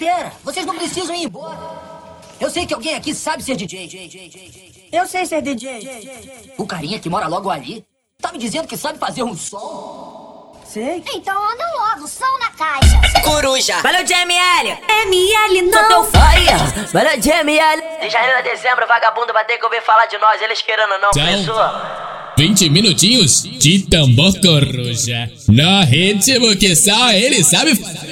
besteira. Vocês não precisam ir embora. Eu sei que alguém aqui sabe ser DJ. Eu sei ser DJ. O carinha que mora logo ali tá me dizendo que sabe fazer um som. Sei. Então anda logo, som na caixa. Coruja. Valeu, JML. ML Sou teu não. faia. Valeu, JML. De janeiro a dezembro, vagabundo vai ter que ouvir falar de nós, eles querendo não, Tchau. pessoa. 20 minutinhos de tambor coruja. No ritmo que só ele sabe fazer.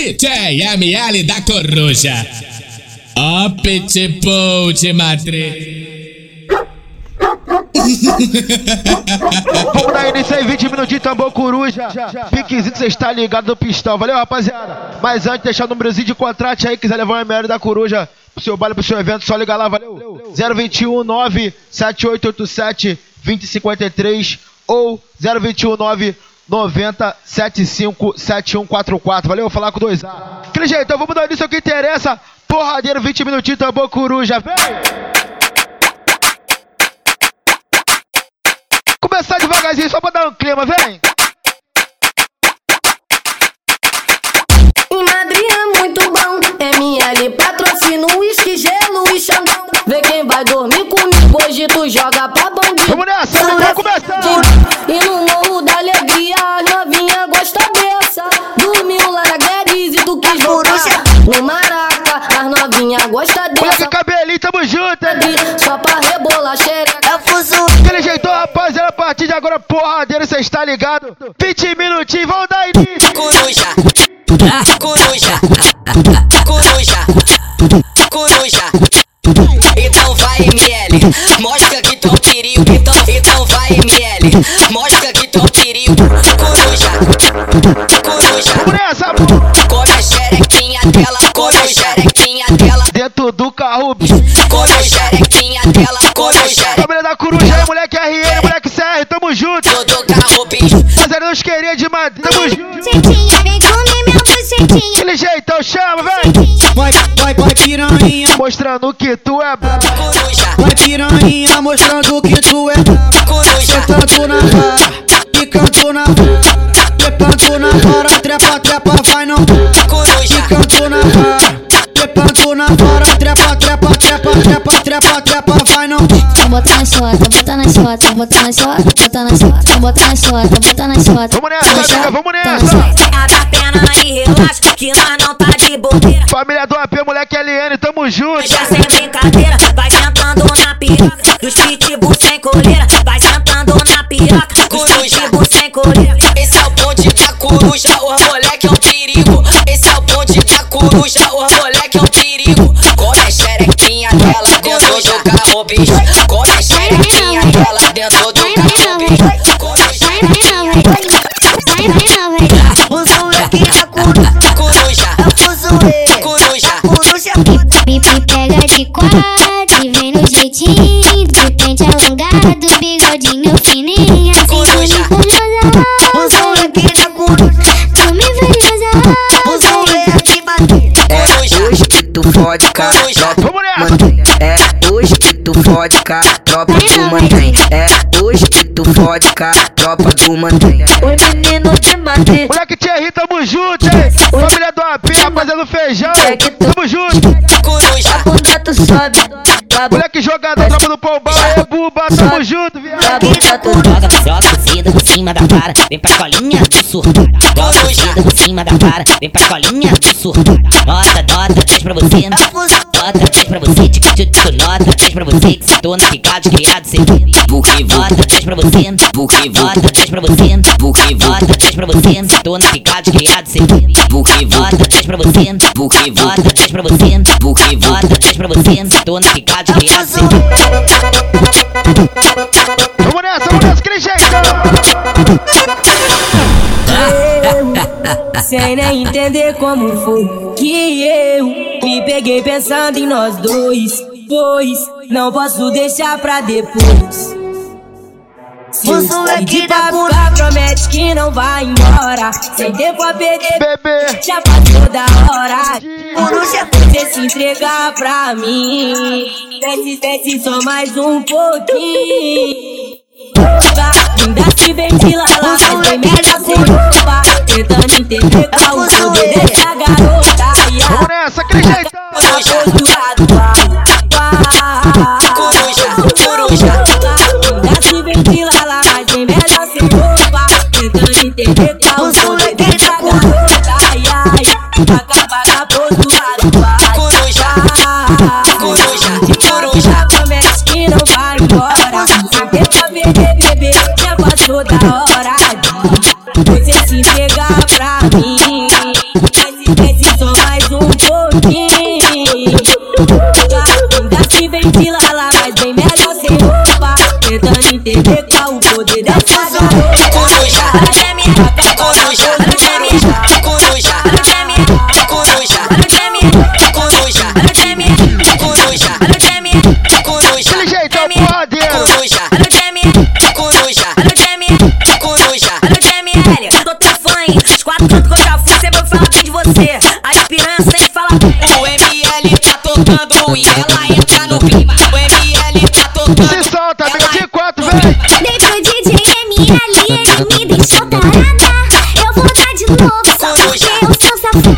DJ ML da coruja. Ó pitbull de Madrid. Vamos dar início aí, 20 minutos de tambor coruja. Fiquezinho que você está ligado no pistão. Valeu, rapaziada? Mas antes, deixar o númerozinho de contrato aí, quiser levar um ML da coruja pro seu baile, pro seu evento, só liga lá, valeu? 021 97887 2053 ou 021 9 90 75 7144. Valeu? Vou falar com dois A. Aquele jeito, então vamos dar início ao que interessa. Porradeiro, 20 minutinhos, tambor coruja. Vem! Começar devagarzinho, só pra dar um clima, vem! Em Madrid é muito bom. ML patrocina uísque, gelo e xandão. Vê quem vai dormir comigo. Hoje tu joga pra bandido. Vamos nessa, vamos começar! E no morro da alegria, as novinha gosta dessa. Dormiu lá na Guedes e tu quis voltar. No Maraca, as novinha gosta dessa. cabelinho, tamo junto, hein? Só pra rebolar xereca. Aquele jeitão, rapaziada, a partir de agora, porradeiro, cê está ligado? 20 minutinhos, vamos dar início! Coruja. Coruja. Coruja. Coruja. Então vai ML, mostra que tu é um perigo. Então, então vai ML, mostra que tu é um perigo. Coruja. Coruja. Vamos nessa, Come a xerequinha dela, coruja. Xerequinha dela, dentro do carro, coruja. Xerequinha dela, coruja. família da coruja aí, moleque RN, moleque CR, tamo junto! Todo carro bicho. Rapaziada, não queria de Madrid, tamo junto! Vem. Aquele jeitão, chama, vem! Vai, vai, vai piranha, Mostrando que tu é. Coruja. vai piranha, mostrando que tu é Coruja. Tanto na vara, canto na vara. Canto na vara, trepa, trepa, vai não. Coruja. Canto na vara, canto na vara Trepa, trepa, trepa, trepa, trepa, trepa, vai não. Bota na chota, bota na chota, bota na chota, bota na chota, bota na chota, bota na chota. Vamos nessa, vamos nessa! A que nós não tá de bobeira. Família do AP, moleque LN, tamo junto! Já sem brincadeira, vai sentando na piroca dos pitbull sem coleira. Vai sentando na piroca dos pitbull sem coleira. Esse é o bonde da coruja, o moleque é um perigo. Esse é o bonde da coruja, o moleque é um perigo. Come a xerequinha dela dentro do carro, bicho. Come a xerequinha dela dentro do carro, bicho. Coruja, O que tu fode com a Coruja. tropa mantém. É hoje que tu fode com a tropa do mantém. É hoje que tu fode com a tropa do mantém. Oi menino de Madrid. Moleque Thierry, tamo junto, hein? Família do AP, rapaziada do feijão, tamo junto! coruja, Bunda tu sobe, Moleque jogador, tropa do pombal, é buba, tamo junto, viado! tu Joga, joga cima, por cima da cara, vem pra colinha do surtada. Joga cima, por cima da cara, vem pra colinha do surtada. Nota, nota, três pra você, nota, três pra você, tic, tic, nota, três pra você, que se torna picado, criado, sem Buque, nota, três pra você, buque, nota, três pra você, buque, nota, três pra você, se torna picado, criado, sem Buque, nota, três pra você, buque, nota, três pra você, nota, três pra você, se torna criado, sem Vamos nessa, vamos nessa, aquele jeitão! Sem nem entender como foi que eu me peguei pensando em nós dois. Pois não posso deixar pra depois. Se eu sair de papá, promete que não vai embora. Sem tempo a perder, Bebê! já passou da hora. Coruja, você se entregar pra mim. Desce, desce só mais um pouquinho. Ainda se ventila lá, mas bem melhor sem roupa Tentando entender qual o poder dessa garota posturado, vai, vai. Coruja, coruja. Ainda se ventila lá, mas bem melhor sem roupa. Tentando entender já passou da hora você se entregar pra mim. Mas desce só mais um pouquinho. Ainda se ventila lá, mas bem melhor sem roupa. Tentando entender qual o poder dessa garota. Coruja, coruja, coruja, coruja, me deixou tarada. Eu vou dar de novo, só porque eu sou safada.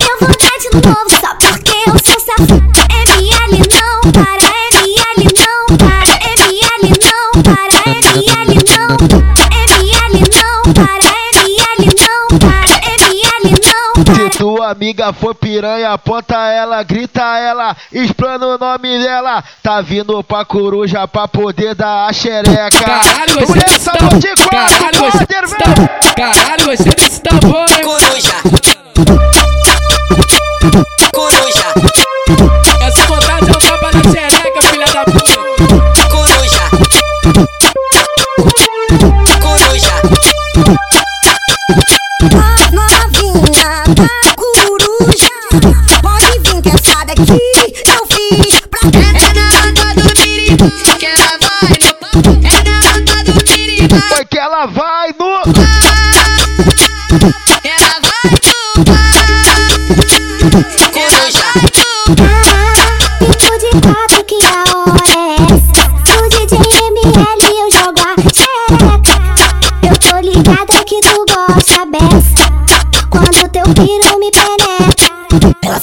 Eu vou dar de novo, só porque eu sou safada. ML não para, ML não para, ML não para, ML não para, ML não para, ML não para, ML não para. Se tua amiga for piranha, aponta ela, grita ela, explana o nome dela. Tá vindo pra coruja pra poder dar a xereca. Caralho, você sabor tambor. de quatro, Caralho, você vem. tambor. Caralho, você desse tambor, hein? Coruja. Coruja, Essa vontade é um tapa na xereca, filha da puta. coruja. Coruja, novinha tú.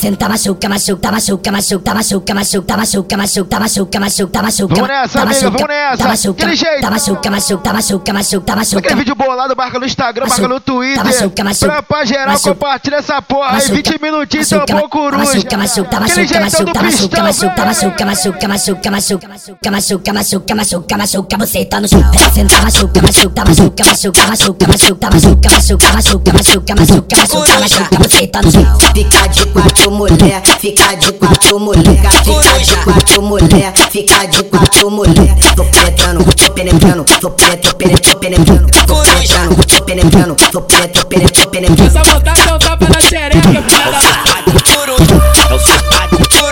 Senta, machuca, machuca, machuca, machuca, machuca, machuca, machuca, machuca, machuca, machuca, machuca. Vamos nessa, tá amiga, machuca, vamos nessa. Tá machuca, Aquele jeito. tá machuca, machuca, machuca, machuca, machuca. Aquele vídeo bolado, marca no Instagram, marca no Twitter. machuca, machuca, pra, pra geral, machuca, compartilha essa porra aí. machuca, 20 minutinhos, machuca, tambor coruja. Machuca, machuca, Aquele machuca, jeitão do machuca, machuca, pistão, machuca, machuca, machuca, machuca, machuca, machuca, machuca, machuca, machuca, machuca, você tá no chão. Ela senta, machuca, machuca, machuca, machuca, machuca, machuca, machuca, machuca, machuca, machuca, machuca, machuca, machuca, você tá no chão. Fica de quatro mulher, fica de quatro mulher, fica de quatro mulher, fica de quatro mulher. Tô penetrando, tô penetrando, tô penetrando, tô penetrando, tô penetrando, tô penetrando, tô penetrando, tô penetrando. tô penetrando, tô penetrando, tô penetrando, tô penetrando, tô penetrando, tô penetrando, tô penetrando, tô penetrando, tô penetrando, tô penetrando, tô penetrando, eu só vou dar seu tapa na tô penetrando, tô penetrando, tô o tô penetrando, tô o tô penetrando, tô penetrando, tô penetrando, tô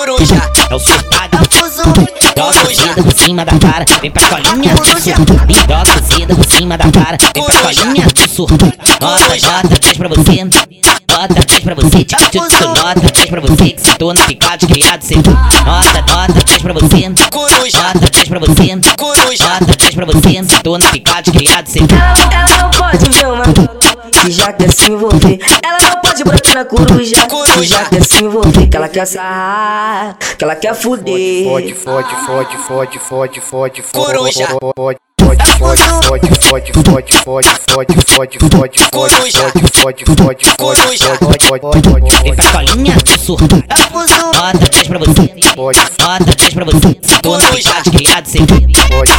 penetrando, tô penetrando, tô penetrando, tô penetrando, tô penetrando, tô penetrando, tô penetrando, tô penetrando, tô penetrando, tô penetrando, tô penetrando, tô penetrando, tô penetrando, você. Nota, três pra você. Tio, tio, nota, três pra você. Que sentou no picado, criado, você. Nota, nota, três pra você. Coruja. Nota, três pra você. Coruja. Nota, três pra você. Sentou no picado, criado, você. Ela, ela não pode ver uma que já quer se envolver. Ela não pode brotar na coruja que já quer se envolver. Que ela quer sarrar, que ela quer fuder. Fode, fode, fode, fode, fode, fode, fode. Coruja. Fode, fode, fode, fode, fode, fode, fode, fode, fode, fode, Coruja. fode, fode, fode, fode, Coruja. fode, fode, Vem pra colinha do surtado. Nota, três pra você. fode, Nota, três pra você. Picado, criado, você. fode.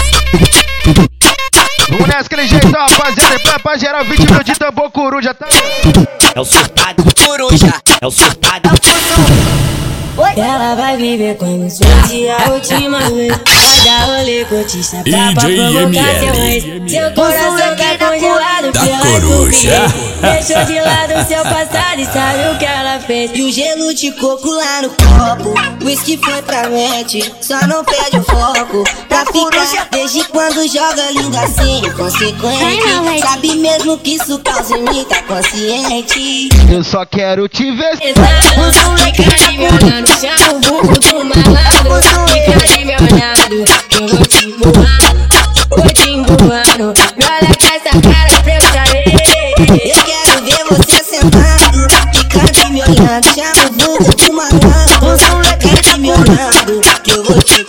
Vamos nessa, aquele jeitão, rapaziada. Pra, pra geral, 20 minutos de tambor coruja, tá? É o surtado. Coruja, É o surtado. Ela vai viver como se fosse a última vez. Vai dar rolê cotista pra provocar seu ex. Seu coração tá congelado Da pela coruja. Deixou de lado seu passado e sabe o que ela fez. E o gelo de coco lá no copo. Whisky foi pra mente, só não perde o foco. Pra ficar desde quando joga linda assim, inconsequente. Sabe mesmo que isso causa em mim, tá consciente. Eu só quero te ver. Os moleques me olhando, chama o burro do malandro. Fica de meu lado, eu vou te empurrar. Vou te empurrando, me olha com essa cara pra eu quero ver você sentado, fica de me olhando, chama o burro de malandro Os moleque me olhando Que eu vou te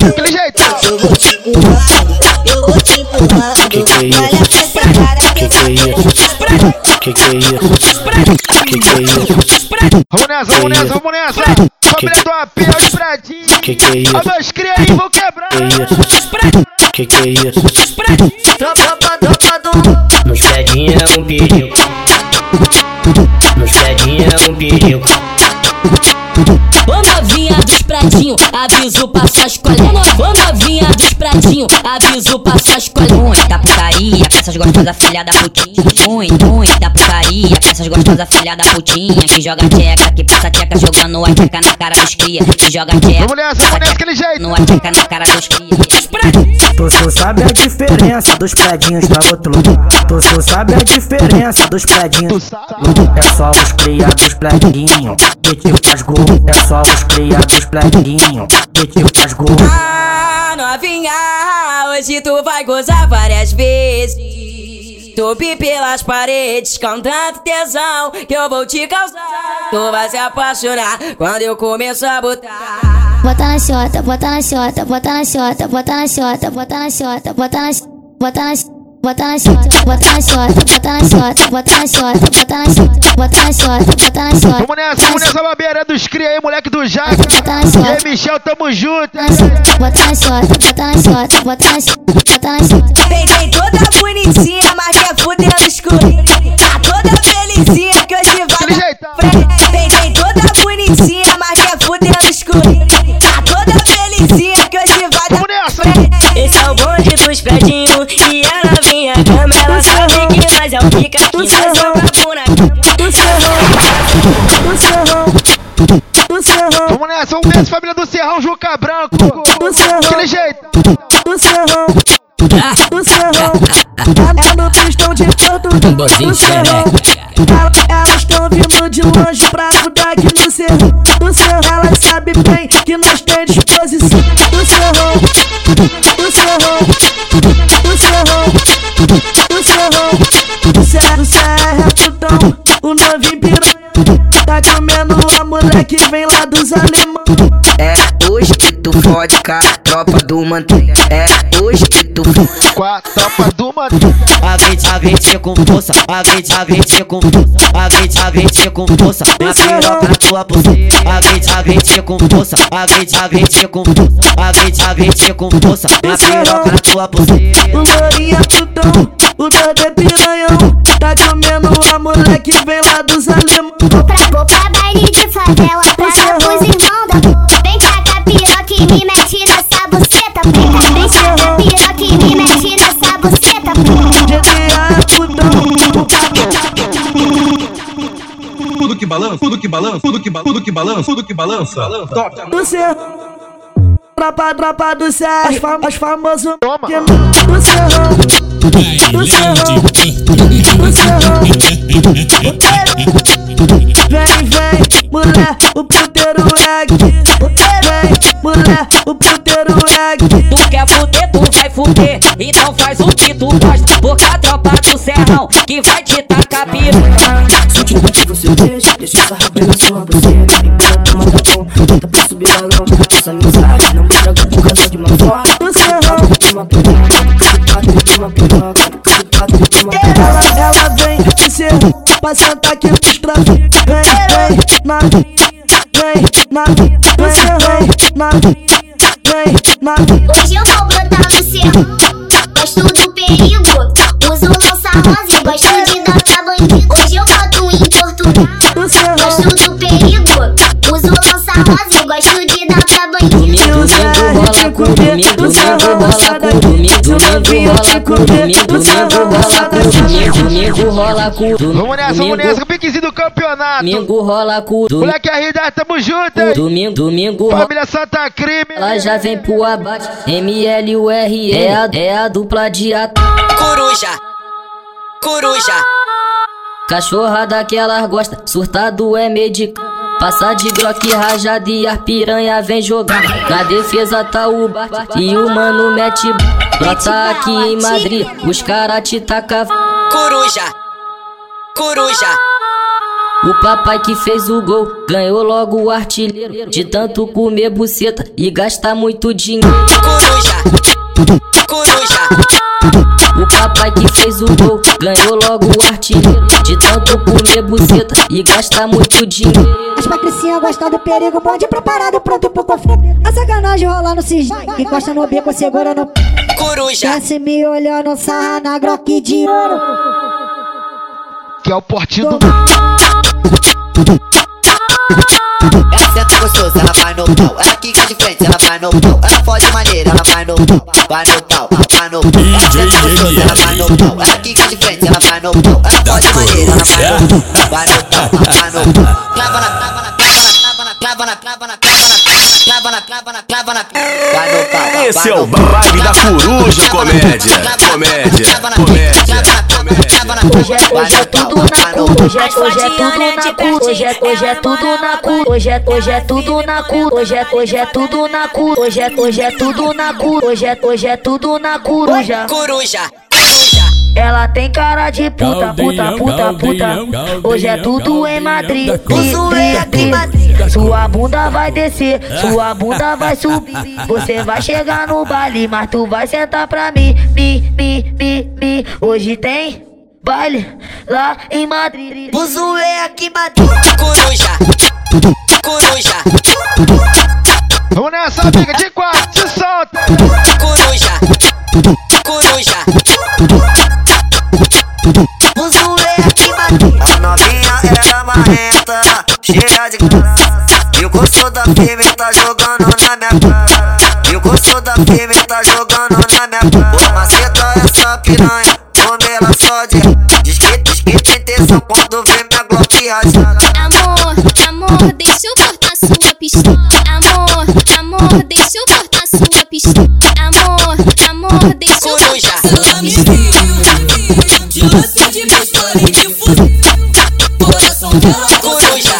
Daquele jeito. eu vou te empurrando, eu vou te empurrando. Que que é isso? Que que é isso? Que que é isso? Que que é isso? Vamos nessa, vamos nessa, vamos nessa. Família do AP, os pratinhos. Que que é isso? Ó, meus cria aí, vou quebrar. Que? Que é isso? tropa, tropa do Nos pedinha é um perigo. Nos pedinha é um perigo. Ô novinha dos pratinhos, aviso pra suas colegas. Ô novinha dos pratinhos, aviso pra suas colegas. Muita putaria, peças gostosas, filha da putinha. Muito, muita putaria, peças gostosas, filha da putinha. Que joga tcheca, que passa tcheca, jogando a tcheca na cara dos cria. Que joga tcheca, Vamos nessa, vamos nessa, aquele jeito. no a tcheca na cara dos cria. Tu só sabe a diferença dos predinhos pra outro lugar. Tu só sabe a diferença dos predinhos. É só os cria dos predinhos. Que tipo faz gol. É só os cria tipo gol. Ah, novinha, hoje tu vai gozar várias vezes. Tupi pelas paredes com tanto tesão que eu vou te causar. Tu vai se apaixonar quando eu começar a botar. Bota na xota, bota na xota, bota na xota, bota na xota, bota na xota, bota na bota na Bota na xota, bota na xota, bota na xota, bota na xota, bota na xota, bota na xota, bota na xota. Vamos nessa, vamos nessa babeira dos cria aí, moleque do Jaca. Bota na E xota, aí, Michel, tamo junto. bota na xota, bota na xota, bota na xota, bota na xota. Peguei toda bonitinha, mas quer fuder no escuro. Tá toda felizinha que hoje vai frente. Peguei toda bonitinha, mas quer fuder no escuro. Tá toda felizinha nós é o pica que nós joga na Vamos nessa, vamos nessa, família do Serrão, Juca Branco. Aquele jeito. do serrão, do serrão. É no pistão de Tamborzinho do serrão. Ela- Elas estão vindo de longe pra fuder aqui no serrão. Do serrão, elas sabem bem que nós tem disposição. Do serrão, do serrão, do serrão, do serrão. É putão, o novinho piranha. Tá comendo a mulher que vem lá dos alemão. É hoje que tu fode com a tropa do manteiga. É hoje que tu fode. Com a tropa do mano. A vinte, a vinte com força, a vinte, a vinte com força, a vinte, a vinte com força, minha piroca na tua buceta. A vinte, a vinte com força, a vinte, a vinte com força, a vinte, a vinte com força, minha piroca na tua buceta. O é putão, o é piranhão. Tá comendo a mulher que vem lá dos alemão. Vou pra, vou pra baile de favela, pra dar pros irmãos da. Vem cá, cá, piroca e me mete nessa buceta, vem cá. Vem cá, cá, piroca e me mete nessa buceta. GTA é putão, Tudo que balança, tudo que balança, tudo que balança, tudo que balança, tudo que balança. Toca. Tropa, tropa do serrão, as, fam as famosos Toma. que do serrão, do serrão, do serrão. Vem, vem, mulher, o puteiro é aqui. Vem, mulher, o puteiro é aqui. Tu quer fuder, tu vai fuder. Então faz o que tu gosta. Porque a tropa do serrão que vai te tacar piranha. Se te bate, você deixa, deixa essa rapa na sua buceta. Enquanto toma da bom, subir balão. Essa amizade não me traga por causa de uma foto. Do serrão, Toma piroca, toma piroca, toma piroca. ela, ela vem de serrão pra sentar aqui pros traficantes. Vem, vem, novinha, vem, novinha, do serrão, novinha, vem, novinha. Hoje eu vou brotar no cerro. Gosto do perigo. Comer, do serrão, sai daqui. Se o novinho te comer, do serrão, sai daqui. Domingo rola cu. Vamos nessa, vamos nessa, piquezinho do campeonato. Domingo rola cu. Moleque RD, tamo junto, hein? Domingo, domingo rola. Família Santa Crime. Ela já vem pro abate. MLUR é a, é a dupla de ataque. Coruja, coruja. Cachorra daquelas gosta, surtado é médico. Passa de groque rajada e as piranha vem jogar. Na defesa tá o bar e o mano mete. Brota aqui em Madrid, os cara te taca. Coruja, coruja. O papai que fez o gol ganhou logo o artilheiro. De tanto comer buceta e gastar muito dinheiro. Coruja. Fez o gol ganhou logo o artilheiro. De tanto comer buceta e gastar muito dinheiro. As patricinhas gostam do perigo, bonde preparado, pronto pro conflito. A sacanagem rola no que encosta no bico, segura no. Coruja, Desce me olhando, sarra na groque de ouro. Que é o portinho do. Gostoso, ela vai no pau. Ela quica de frente, ela vai no pau. Ela fode maneira, ela vai no pau. Vai no pau, vai no pau. Ela senta gostoso, ela vai no pau. Ela quica de frente, ela vai no pau. Ela fode maneira, ela vai no pau. Vai no pau, vai no pau. Clava na, clava na, clava na, clava na, clava na, clava na, clava na, clava na, vai no pau. Esse é o baile da coruja, comédia. Comédia, comédia. Hoje é, hoje é tudo na cu, hoje é, hoje é tudo na cu, hoje é, hoje é tudo na cu, hoje é, hoje é tudo na cu, hoje é, hoje é tudo na cu, hoje é, hoje é tudo na cu, hoje é, hoje é tudo na coruja. coruja. Ela tem cara de puta, puta, puta, puta. Hoje é tudo em Madrid. Tri. Sua bunda vai descer, sua bunda vai subir. Você vai chegar no baile, mas tu vai sentar pra mim. Mi, mi, mi, mi. Hoje tem baile lá em Madrid. Buzuê aqui, Madrid. Coruja, coruja. Vamos nessa, amiga de quatro, se solta. Coruja, coruja. Marrenta, cheia de graça. E o gosto da firme tá jogando na minha cara. E o gosto da firme tá jogando na minha cara. Ô, maceta essa piranha, come ela só de. Diz que, diz que tem intenção quando vê minha glock rajada. Amor, amor, deixa eu cortar sua pistola. Amor, amor, deixa eu cortar sua pistola. Amor, amor, deixa eu cortar sua pistola. Coruja,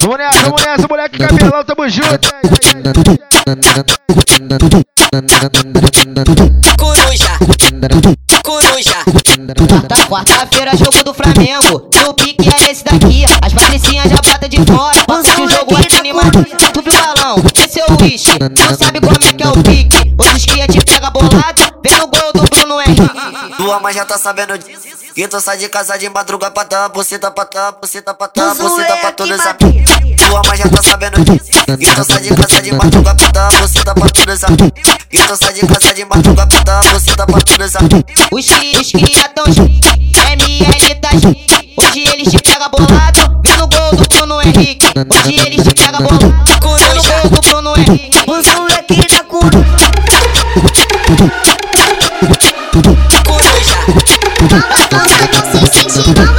Vamos nessa, vamos nessa, moleque cabelão, tamo junto. coruja, Quarta-feira, jogo do Flamengo. No pique é esse daqui. As patricinhas já bota de fora. Que o jogo aqui animado. Tu viu o balão? Esse é o wish. Não sabe como é que é o pique. Os cria te pega bolado. Vem no gol do Bruno Henrique. Tua mãe já tá sabendo disso. Que tu sai de casa de madruga pra dar buceta pra dar buceta pra dar buceta pra todos os amigos. Tua mãe já tá sabendo disso. Que tu sai de casa de madruga pra dar buceta pra os amigos. Que tu sai de casa de madruga pra dar buceta pra os amigos. Os cria, tão ML tá Hoje eles te pega bolado. Vem no gol do Bruno Henrique. Hoje eles te pega bolado. Vem no gol do Bruno Henrique. Os moleque da curu.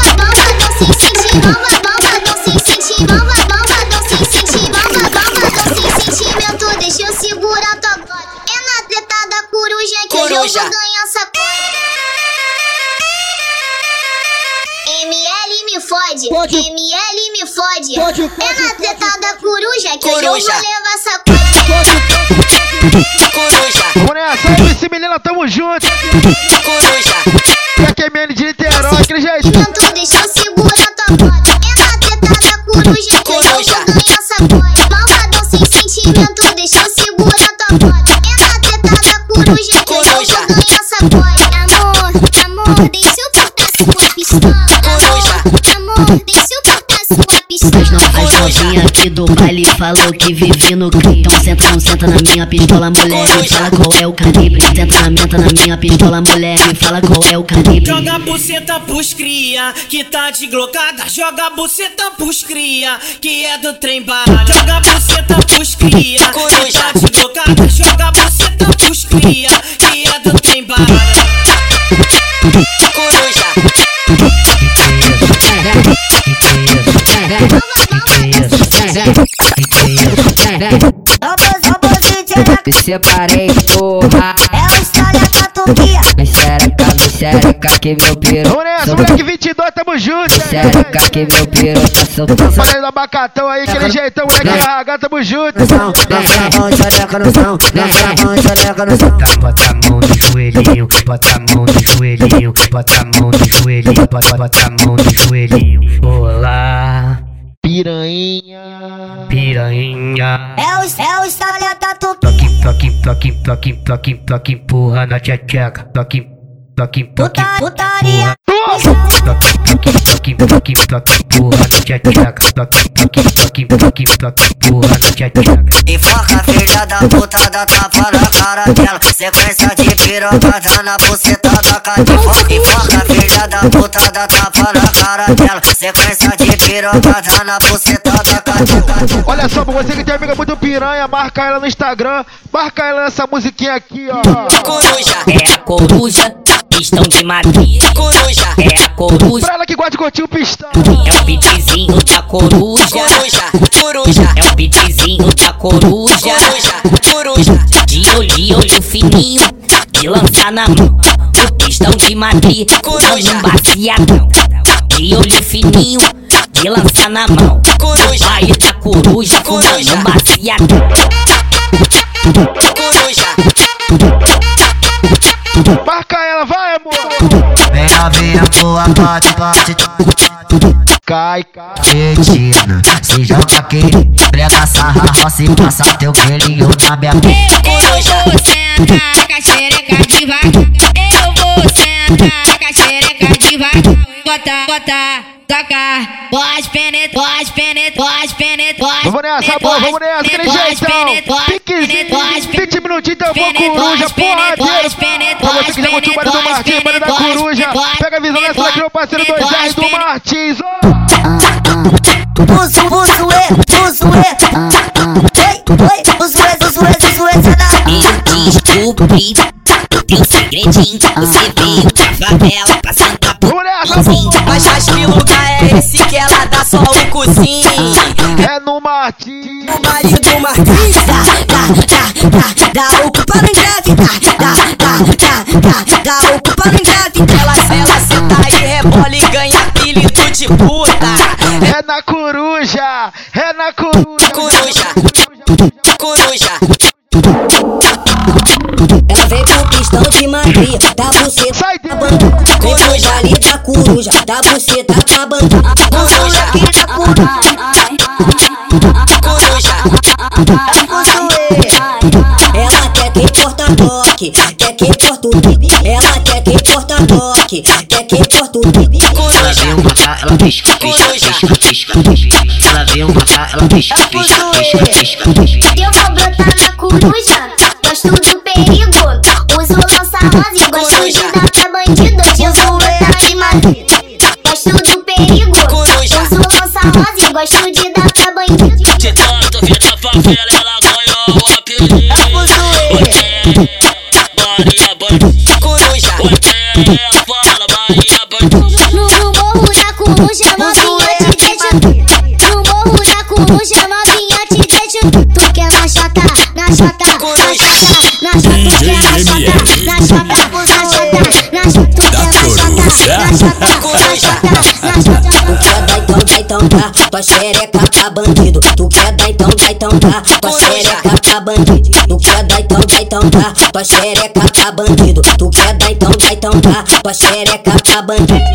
Deixa eu segurar tua glória. É na treta da coruja que Coruja. eu vou ganhar sacola. ML me fode, Pode. ML me fode. Pode, É na treta da coruja que hoje eu vou Coruja. levar sacola. Coruja, Vamos nessa, MC Menina, tamo junto. coruja, PQMN de Niterói, aquele jeito. Sentimento, deixa eu segurar tua glória. É na treta da coruja que eu Coruja. vou ganhar sacola. Malvadão sem sentimento, deixa eu segurar tua glória. É na treta da coruja que eu ganhar sacola. Amor, amor, deixa eu cortar sua pistola. Amor, amor, deixa eu cortar sua pistola. As novinha aqui do baile falou que vive no crime. Então senta, não senta na minha pistola, mulher. Me fala qual é o calibre. Senta na menta na minha pistola, mulher. Me fala qual é o calibre. Joga a buceta pros cria, que tá de glocada. Joga a buceta pros cria, que é do trem bala. Joga a buceta pros cria, que tá de glocada. Me separei, porra. É o história da Turquia. Me xereca, me xereca que meu piru. Vamos nessa, moleque 22, tamo junto. Me xereca que meu piru tá soltando. Falei do abacatão aí, aquele jeitão, moleque RH, tamo junto. Lança a mão, xereca no chão. A mão, xereca no chão. Bota a mão no joelhinho, bota a mão no joelhinho, bota a mão no joelhinho, bota, bota a mão no joelhinho. Olá, piranha, piranha. É o, é o história da Turquia. Toque, toque, toque, toque, toque, toque, empurra na tcheca. Toque, toque, toque, Putaria. toque, toque, toque, toque, toque, empurra na tcheca. Toque, toque, toque, toque, toque, empurra na tcheca. Enfoca filha da puta da tapa na cara dela Sequência de pirocada na buceta da cadela Enfoca filha da puta da tapa na cara dela Sequência de pirocada na buceta da cadela Olha só, pra você que tem amiga muito piranha, marca ela no Instagram, marca ela nessa musiquinha aqui, ó. Coruja, é a coruja, pistão de maria. Coruja, é a coruja. Pra ela que gosta de curtir o pistão. É o beatzinho da coruja. Coruja, coruja. É o beatzinho da coruja. Coruja, coruja. De olho, olho fininho, de lançar na mão. O pistão de maria. Coruja, baciadão. De olho fininho, de lançar na mão. Coruja, baile da coruja, coruja, baciadão. Coruja. Marca ela, vai, amor. Vem novinha, boa, bate, bate. Cai, cai. Cretina, se joga aqui, prega sarra, roça e passa teu pelinho na minha Eu vou sentar com a xereca devagar. Eu vou sentar com a xereca devagar. Bota, bota, toca. Pode penetrar, pode penetrar, pode penetrar. Vamos nessa, boa, vamos nessa, aquele jeitão. Piquezinho, 20 minutinhos, então vou coruja, porradeiro. Pra você que já curtiu o baile do Martins, baile da coruja. Pega a visão dessa daqui, meu parceiro 2R do Martins. Buzu, buzuê, buzuê. Oi, oi, buzuê, buzuê, buzuê, sai Descobri teu segredinho. Você veio da favela sentar por mim. Mas acho que é que ela dá só o cozinho. É no Martins. O marido Martins dá, dá, dá, dá, dá, ocupa no grave, dá, dá, dá, dá, dá, dá, ocupa no grave. Ela, ela senta e rebola e ganha apelido de puta. É na coruja, é na coruja. Coruja, coruja. Maria, da buceta Sai tá bandida. Vem com vale da coruja, da buceta tá bandida. Coruja, coruja. Ela quer que porta toque, quer que porta o bibi. Ela quer que porta toque, quer que porta o bibi. Ela veio matar, ela pisca, pisca, pisca, pisca, pisca. Ela veio matar, ela pisca, pisca, pisca, pisca, pisca. Eu vou brotar na coruja, gosto do perigo. E gosto de dar pra bandido. Eu vou brotar de Madrid, gosto do perigo. Uso lança rosa gosto de dar pra bandido. De tanto vir da favela, ela ganhou o apelido. Maria então, dá tá, tua xereca tá bandido. Tu quer dar então, dá então tá, tua xereca tá bandido. Tu quer dar então, dá então tá, tua xereca tá bandido. Tu quer dar então, dá então tá, tua xereca tá bandido.